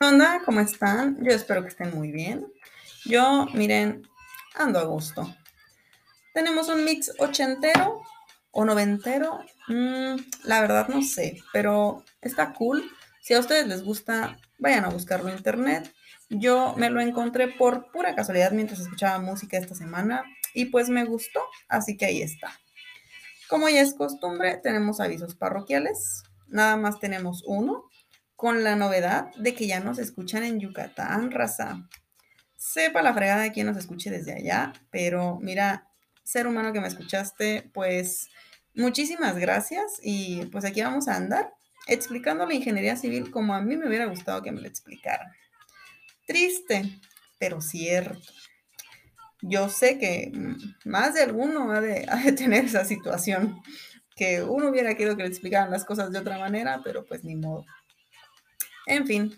onda? ¿Cómo están? Yo espero que estén muy bien. Yo, miren, ando a gusto. Tenemos un mix ochentero o noventero. Mm, la verdad no sé, pero está cool. Si a ustedes les gusta, vayan a buscarlo en internet. Yo me lo encontré por pura casualidad mientras escuchaba música esta semana y pues me gustó, así que ahí está. Como ya es costumbre, tenemos avisos parroquiales. Nada más tenemos uno con la novedad de que ya nos escuchan en Yucatán, raza. Sepa la fregada de quien nos escuche desde allá, pero mira, ser humano que me escuchaste, pues muchísimas gracias y pues aquí vamos a andar explicando la ingeniería civil como a mí me hubiera gustado que me lo explicaran. Triste, pero cierto. Yo sé que mm, más de alguno ha de, ha de tener esa situación, que uno hubiera querido que le explicaran las cosas de otra manera, pero pues ni modo. En fin,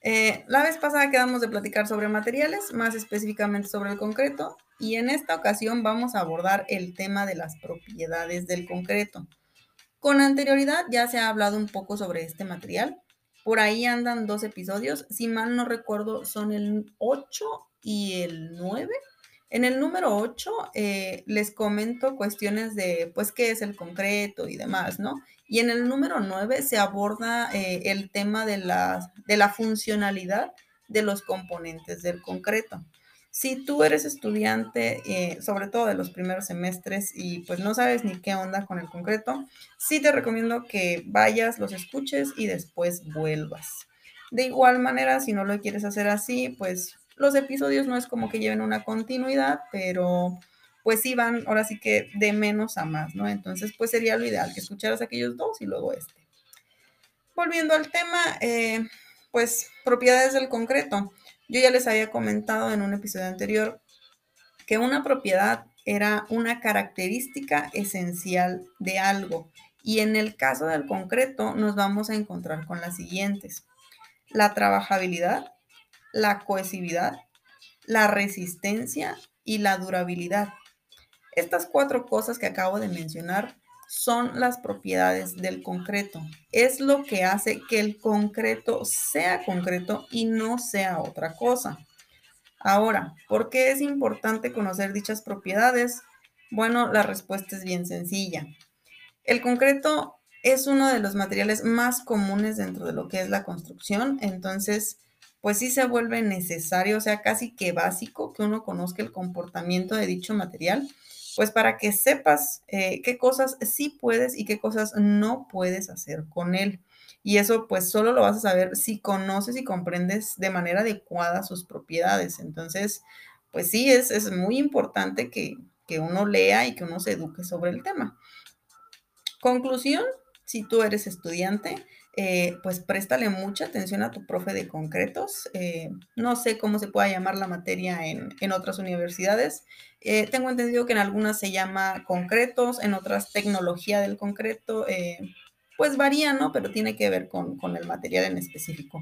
eh, la vez pasada quedamos de platicar sobre materiales, más específicamente sobre el concreto, y en esta ocasión vamos a abordar el tema de las propiedades del concreto. Con anterioridad ya se ha hablado un poco sobre este material. Por ahí andan dos episodios, si mal no recuerdo son el 8 y el 9 en el número 8 eh, les comento cuestiones de, pues, qué es el concreto y demás, ¿no? Y en el número 9 se aborda eh, el tema de la, de la funcionalidad de los componentes del concreto. Si tú eres estudiante, eh, sobre todo de los primeros semestres, y pues no sabes ni qué onda con el concreto, sí te recomiendo que vayas, los escuches y después vuelvas. De igual manera, si no lo quieres hacer así, pues los episodios no es como que lleven una continuidad, pero pues sí van ahora sí que de menos a más, ¿no? Entonces, pues sería lo ideal que escucharas aquellos dos y luego este. Volviendo al tema, eh, pues propiedades del concreto. Yo ya les había comentado en un episodio anterior que una propiedad era una característica esencial de algo. Y en el caso del concreto nos vamos a encontrar con las siguientes. La trabajabilidad, la cohesividad, la resistencia y la durabilidad. Estas cuatro cosas que acabo de mencionar son las propiedades del concreto. Es lo que hace que el concreto sea concreto y no sea otra cosa. Ahora, ¿por qué es importante conocer dichas propiedades? Bueno, la respuesta es bien sencilla. El concreto es uno de los materiales más comunes dentro de lo que es la construcción, entonces pues sí se vuelve necesario, o sea, casi que básico que uno conozca el comportamiento de dicho material, pues para que sepas eh, qué cosas sí puedes y qué cosas no puedes hacer con él. Y eso pues solo lo vas a saber si conoces y comprendes de manera adecuada sus propiedades. Entonces, pues sí, es, es muy importante que, que uno lea y que uno se eduque sobre el tema. Conclusión, si tú eres estudiante, eh, pues préstale mucha atención a tu profe de concretos. Eh, no sé cómo se pueda llamar la materia en, otras universidades. Eh, tengo entendido que en algunas se llama concretos, en otras tecnología del concreto. pues varía, ¿no? Pero tiene que ver con, con el material en específico.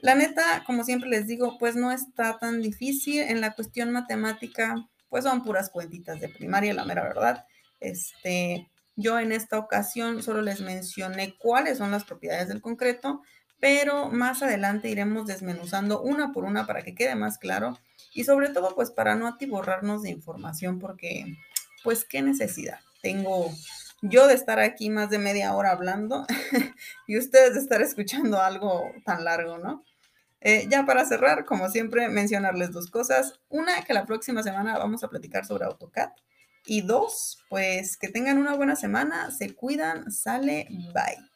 La neta, como siempre les digo, pues no está tan difícil. En la cuestión matemática, pues son puras cuentitas de primaria, la mera verdad. Este, yo en esta ocasión solo les mencioné cuáles son las propiedades del concreto, pero más adelante iremos desmenuzando una por una para que quede más claro y sobre todo pues para no atiborrarnos de información porque pues qué necesidad. Tengo yo de estar aquí más de media hora hablando y ustedes de estar escuchando algo tan largo, ¿no? Eh, ya para cerrar, como siempre, mencionarles dos cosas. Una, que la próxima semana vamos a platicar sobre AutoCAD. Y dos, pues que tengan una buena semana, se cuidan, sale, bye.